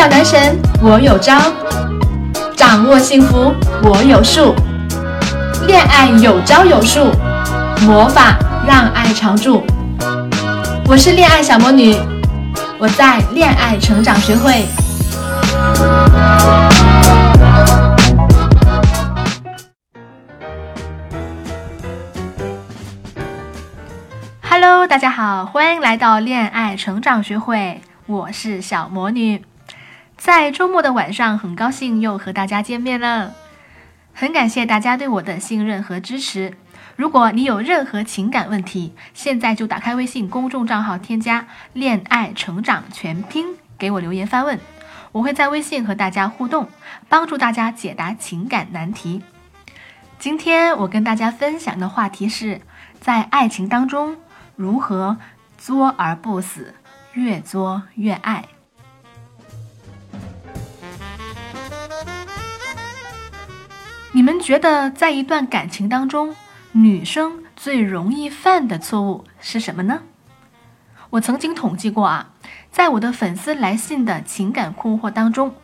小男神我有招，掌握幸福我有数，恋爱有招有数，魔法让爱常驻。我是恋爱小魔女，我在恋爱成长学会。Hello，大家好，欢迎来到恋爱成长学会，我是小魔女。在周末的晚上，很高兴又和大家见面了，很感谢大家对我的信任和支持。如果你有任何情感问题，现在就打开微信公众账号，添加“恋爱成长全拼”，给我留言发问，我会在微信和大家互动，帮助大家解答情感难题。今天我跟大家分享的话题是在爱情当中。如何作而不死，越作越爱？你们觉得，在一段感情当中，女生最容易犯的错误是什么呢？我曾经统计过啊，在我的粉丝来信的情感困惑当中，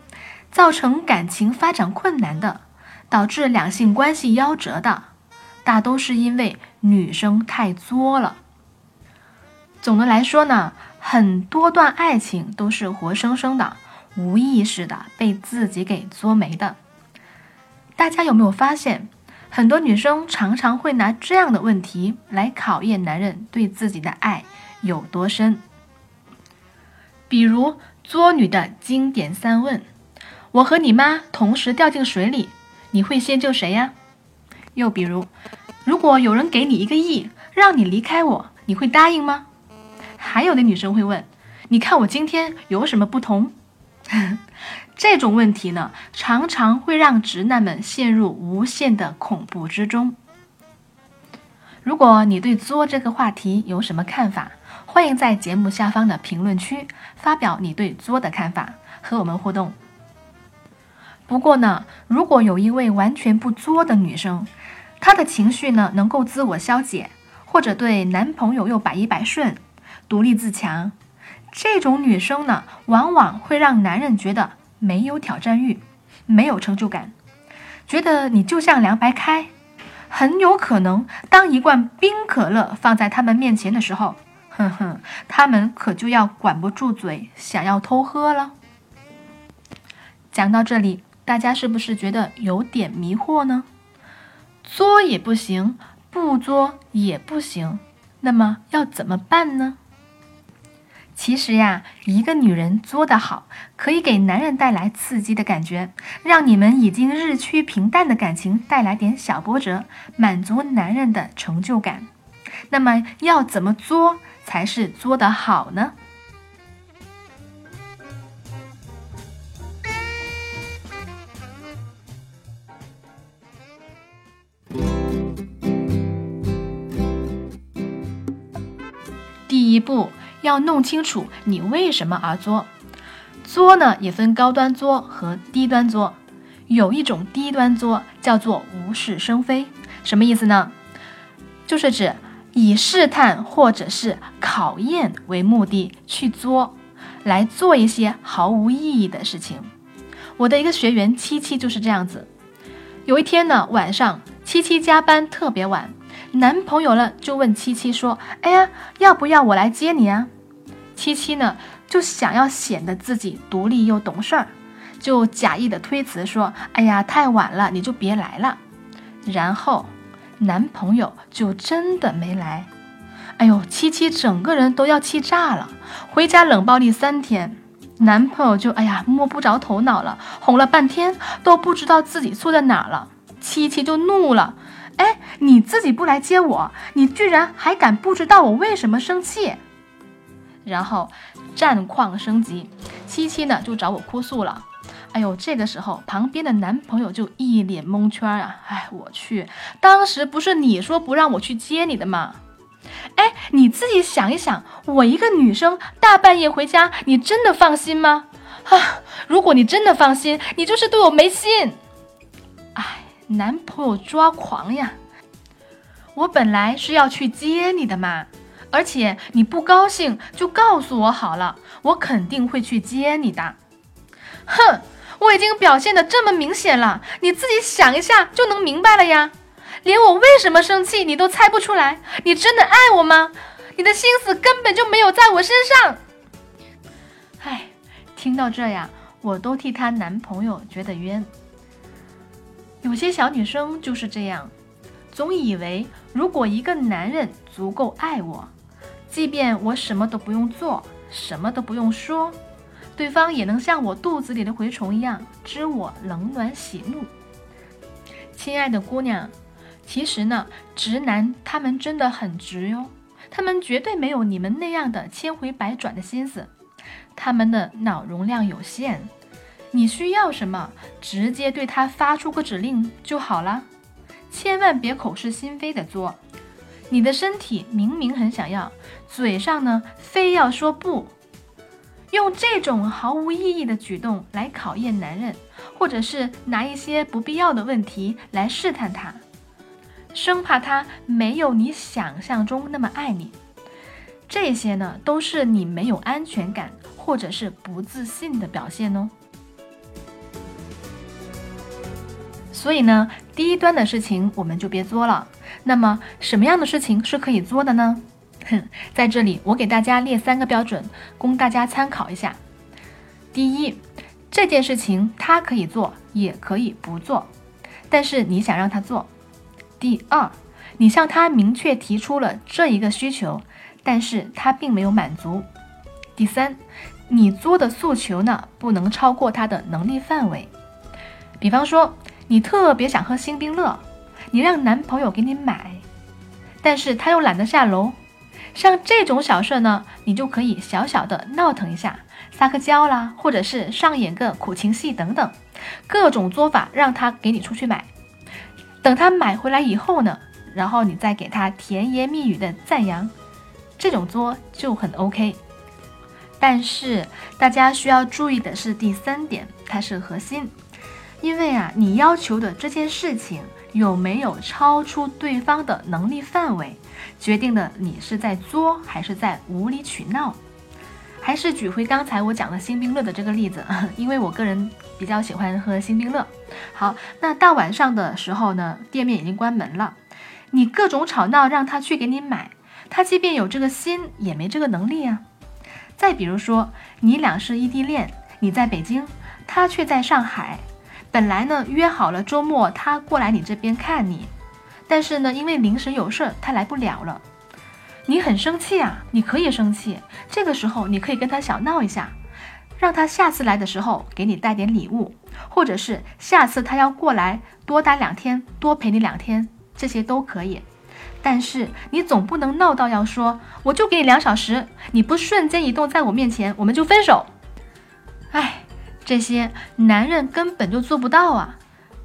造成感情发展困难的，导致两性关系夭折的，大都是因为女生太作了。总的来说呢，很多段爱情都是活生生的、无意识的被自己给作没的。大家有没有发现，很多女生常常会拿这样的问题来考验男人对自己的爱有多深？比如作女的经典三问：我和你妈同时掉进水里，你会先救谁呀？又比如，如果有人给你一个亿，让你离开我，你会答应吗？还有的女生会问：“你看我今天有什么不同？”这种问题呢，常常会让直男们陷入无限的恐怖之中。如果你对“作”这个话题有什么看法，欢迎在节目下方的评论区发表你对“作”的看法，和我们互动。不过呢，如果有一位完全不作的女生，她的情绪呢能够自我消解，或者对男朋友又百依百顺。独立自强，这种女生呢，往往会让男人觉得没有挑战欲，没有成就感，觉得你就像凉白开。很有可能，当一罐冰可乐放在他们面前的时候，哼哼，他们可就要管不住嘴，想要偷喝了。讲到这里，大家是不是觉得有点迷惑呢？作也不行，不作也不行，那么要怎么办呢？其实呀，一个女人作得好，可以给男人带来刺激的感觉，让你们已经日趋平淡的感情带来点小波折，满足男人的成就感。那么要怎么作才是作得好呢？第一步。要弄清楚你为什么而作，作呢也分高端作和低端作。有一种低端作叫做无事生非，什么意思呢？就是指以试探或者是考验为目的去作，来做一些毫无意义的事情。我的一个学员七七就是这样子。有一天呢晚上，七七加班特别晚，男朋友呢就问七七说：“哎呀，要不要我来接你啊？”七七呢，就想要显得自己独立又懂事儿，就假意的推辞说：“哎呀，太晚了，你就别来了。”然后男朋友就真的没来。哎呦，七七整个人都要气炸了，回家冷暴力三天，男朋友就哎呀摸不着头脑了，哄了半天都不知道自己错在哪了。七七就怒了：“哎，你自己不来接我，你居然还敢不知道我为什么生气？”然后战况升级，七七呢就找我哭诉了。哎呦，这个时候旁边的男朋友就一脸蒙圈啊！哎，我去，当时不是你说不让我去接你的吗？哎，你自己想一想，我一个女生大半夜回家，你真的放心吗？啊，如果你真的放心，你就是对我没心。男朋友抓狂呀！我本来是要去接你的嘛。而且你不高兴就告诉我好了，我肯定会去接你的。哼，我已经表现的这么明显了，你自己想一下就能明白了呀。连我为什么生气你都猜不出来，你真的爱我吗？你的心思根本就没有在我身上。唉，听到这呀，我都替她男朋友觉得冤。有些小女生就是这样，总以为如果一个男人足够爱我，即便我什么都不用做，什么都不用说，对方也能像我肚子里的蛔虫一样知我冷暖喜怒。亲爱的姑娘，其实呢，直男他们真的很直哟，他们绝对没有你们那样的千回百转的心思，他们的脑容量有限。你需要什么，直接对他发出个指令就好了，千万别口是心非的做。你的身体明明很想要，嘴上呢非要说不，用这种毫无意义的举动来考验男人，或者是拿一些不必要的问题来试探他，生怕他没有你想象中那么爱你。这些呢都是你没有安全感或者是不自信的表现哦。所以呢，低端的事情我们就别作了。那么，什么样的事情是可以做的呢？哼，在这里我给大家列三个标准，供大家参考一下。第一，这件事情他可以做，也可以不做，但是你想让他做。第二，你向他明确提出了这一个需求，但是他并没有满足。第三，你作的诉求呢，不能超过他的能力范围。比方说。你特别想喝星冰乐，你让男朋友给你买，但是他又懒得下楼。像这种小事呢，你就可以小小的闹腾一下，撒个娇啦，或者是上演个苦情戏等等，各种做法让他给你出去买。等他买回来以后呢，然后你再给他甜言蜜语的赞扬，这种作就很 OK。但是大家需要注意的是第三点，它是核心。因为啊，你要求的这件事情有没有超出对方的能力范围，决定了你是在作还是在无理取闹。还是举回刚才我讲的新冰乐的这个例子，因为我个人比较喜欢喝新冰乐。好，那大晚上的时候呢，店面已经关门了，你各种吵闹让他去给你买，他即便有这个心，也没这个能力啊。再比如说，你俩是异地恋，你在北京，他却在上海。本来呢约好了周末他过来你这边看你，但是呢因为临时有事他来不了了，你很生气啊，你可以生气，这个时候你可以跟他小闹一下，让他下次来的时候给你带点礼物，或者是下次他要过来多待两天，多陪你两天，这些都可以。但是你总不能闹到要说我就给你两小时，你不瞬间移动在我面前我们就分手，这些男人根本就做不到啊！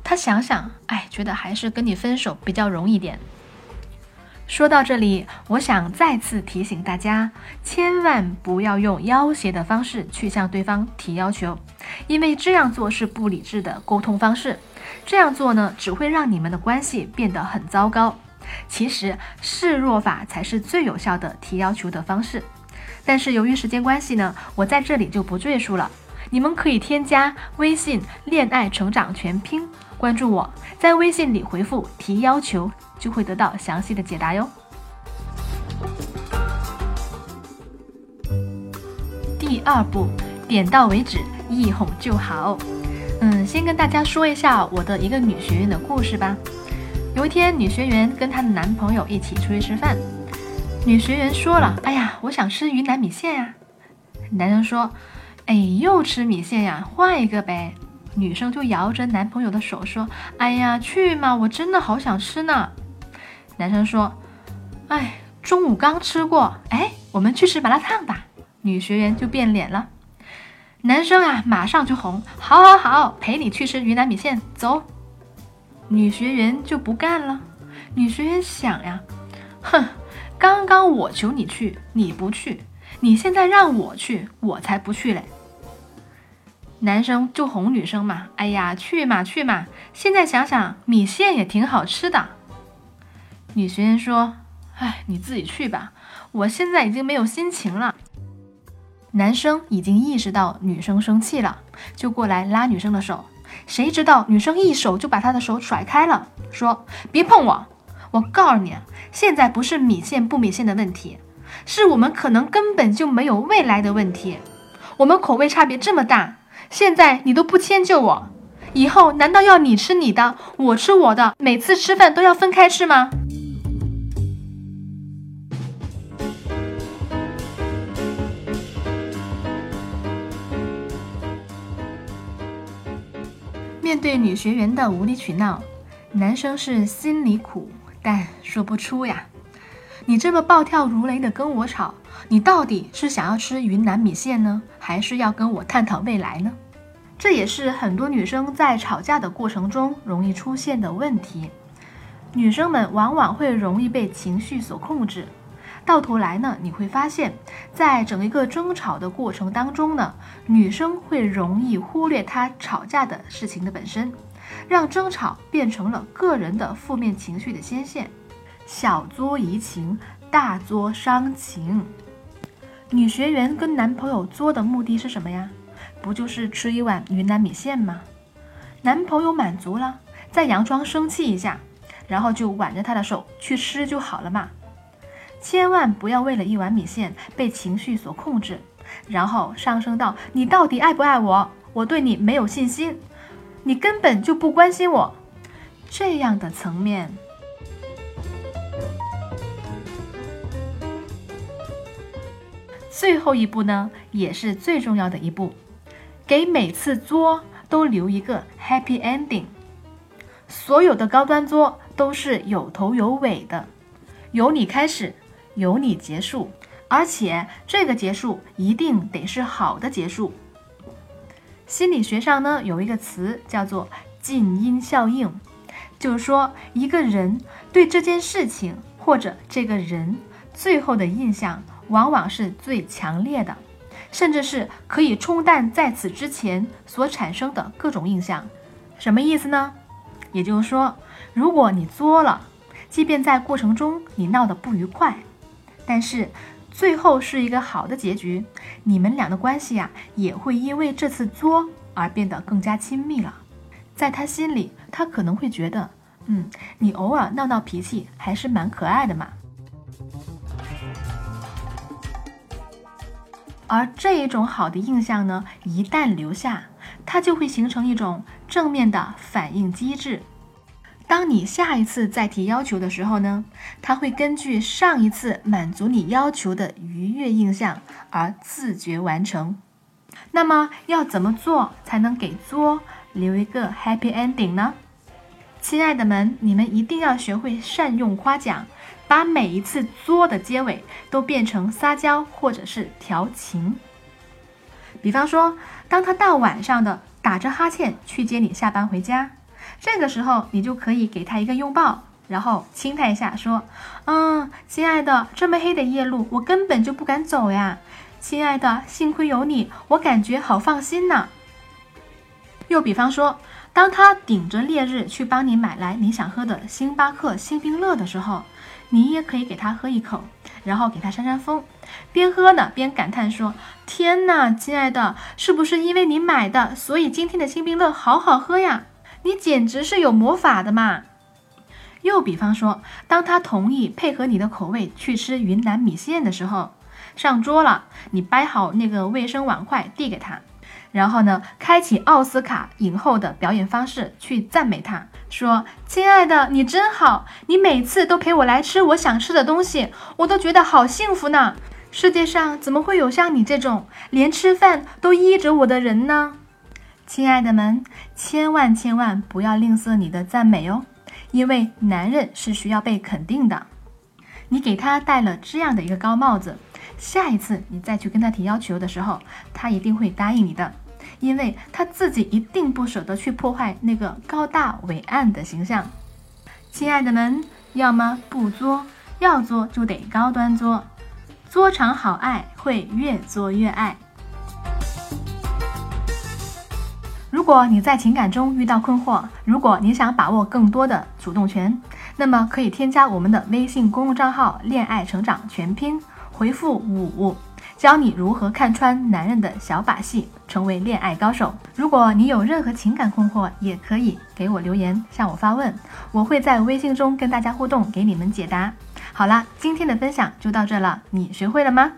他想想，哎，觉得还是跟你分手比较容易点。说到这里，我想再次提醒大家，千万不要用要挟的方式去向对方提要求，因为这样做是不理智的沟通方式。这样做呢，只会让你们的关系变得很糟糕。其实示弱法才是最有效的提要求的方式。但是由于时间关系呢，我在这里就不赘述了。你们可以添加微信“恋爱成长全拼”，关注我，在微信里回复“提要求”，就会得到详细的解答哟。第二步，点到为止，一哄就好。嗯，先跟大家说一下我的一个女学员的故事吧。有一天，女学员跟她的男朋友一起出去吃饭，女学员说了：“哎呀，我想吃云南米线呀。”男生说。哎，又吃米线呀？换一个呗。女生就摇着男朋友的手说：“哎呀，去嘛，我真的好想吃呢。”男生说：“哎，中午刚吃过。哎，我们去吃麻辣烫吧。”女学员就变脸了。男生啊，马上就红：“好，好，好，陪你去吃云南米线，走。”女学员就不干了。女学员想呀：“哼，刚刚我求你去，你不去。”你现在让我去，我才不去嘞。男生就哄女生嘛，哎呀，去嘛去嘛。现在想想，米线也挺好吃的。女学员说：“哎，你自己去吧，我现在已经没有心情了。男生已经意识到女生生气了，就过来拉女生的手。谁知道女生一手就把他的手甩开了，说：“别碰我！我告诉你，现在不是米线不米线的问题，是我们可能根本就没有未来的问题。我们口味差别这么大，现在你都不迁就我，以后难道要你吃你的，我吃我的，每次吃饭都要分开吃吗？”面对女学员的无理取闹，男生是心里苦，但说不出呀。你这么暴跳如雷的跟我吵，你到底是想要吃云南米线呢，还是要跟我探讨未来呢？这也是很多女生在吵架的过程中容易出现的问题。女生们往往会容易被情绪所控制。到头来呢，你会发现，在整一个争吵的过程当中呢，女生会容易忽略她吵架的事情的本身，让争吵变成了个人的负面情绪的先线，小作怡情，大作伤情。女学员跟男朋友作的目的是什么呀？不就是吃一碗云南米线吗？男朋友满足了，再佯装生气一下，然后就挽着她的手去吃就好了嘛。千万不要为了一碗米线被情绪所控制，然后上升到你到底爱不爱我？我对你没有信心，你根本就不关心我这样的层面。最后一步呢，也是最重要的一步，给每次作都留一个 happy ending。所有的高端作都是有头有尾的，由你开始。由你结束，而且这个结束一定得是好的结束。心理学上呢有一个词叫做近因效应，就是说一个人对这件事情或者这个人最后的印象往往是最强烈的，甚至是可以冲淡在此之前所产生的各种印象。什么意思呢？也就是说，如果你作了，即便在过程中你闹得不愉快。但是最后是一个好的结局，你们俩的关系呀也会因为这次作而变得更加亲密了。在他心里，他可能会觉得，嗯，你偶尔闹闹脾气还是蛮可爱的嘛。而这一种好的印象呢，一旦留下，它就会形成一种正面的反应机制。当你下一次再提要求的时候呢，他会根据上一次满足你要求的愉悦印象而自觉完成。那么要怎么做才能给作留一个 happy ending 呢？亲爱的们，你们一定要学会善用夸奖，把每一次作的结尾都变成撒娇或者是调情。比方说，当他大晚上的打着哈欠去接你下班回家。这个时候，你就可以给他一个拥抱，然后亲他一下，说：“嗯，亲爱的，这么黑的夜路，我根本就不敢走呀。亲爱的，幸亏有你，我感觉好放心呢。”又比方说，当他顶着烈日去帮你买来你想喝的星巴克星冰乐的时候，你也可以给他喝一口，然后给他扇扇风，边喝呢边感叹说：“天哪，亲爱的，是不是因为你买的，所以今天的星冰乐好好喝呀？”你简直是有魔法的嘛！又比方说，当他同意配合你的口味去吃云南米线的时候，上桌了，你掰好那个卫生碗筷递给他，然后呢，开启奥斯卡影后的表演方式去赞美他，说：“亲爱的，你真好，你每次都陪我来吃我想吃的东西，我都觉得好幸福呢。世界上怎么会有像你这种连吃饭都依着我的人呢？”亲爱的们，千万千万不要吝啬你的赞美哦，因为男人是需要被肯定的。你给他戴了这样的一个高帽子，下一次你再去跟他提要求的时候，他一定会答应你的，因为他自己一定不舍得去破坏那个高大伟岸的形象。亲爱的们，要么不作，要作就得高端作，作场好爱，会越作越爱。如果你在情感中遇到困惑，如果你想把握更多的主动权，那么可以添加我们的微信公众账号“恋爱成长全拼”，回复五，教你如何看穿男人的小把戏，成为恋爱高手。如果你有任何情感困惑，也可以给我留言，向我发问，我会在微信中跟大家互动，给你们解答。好啦，今天的分享就到这了，你学会了吗？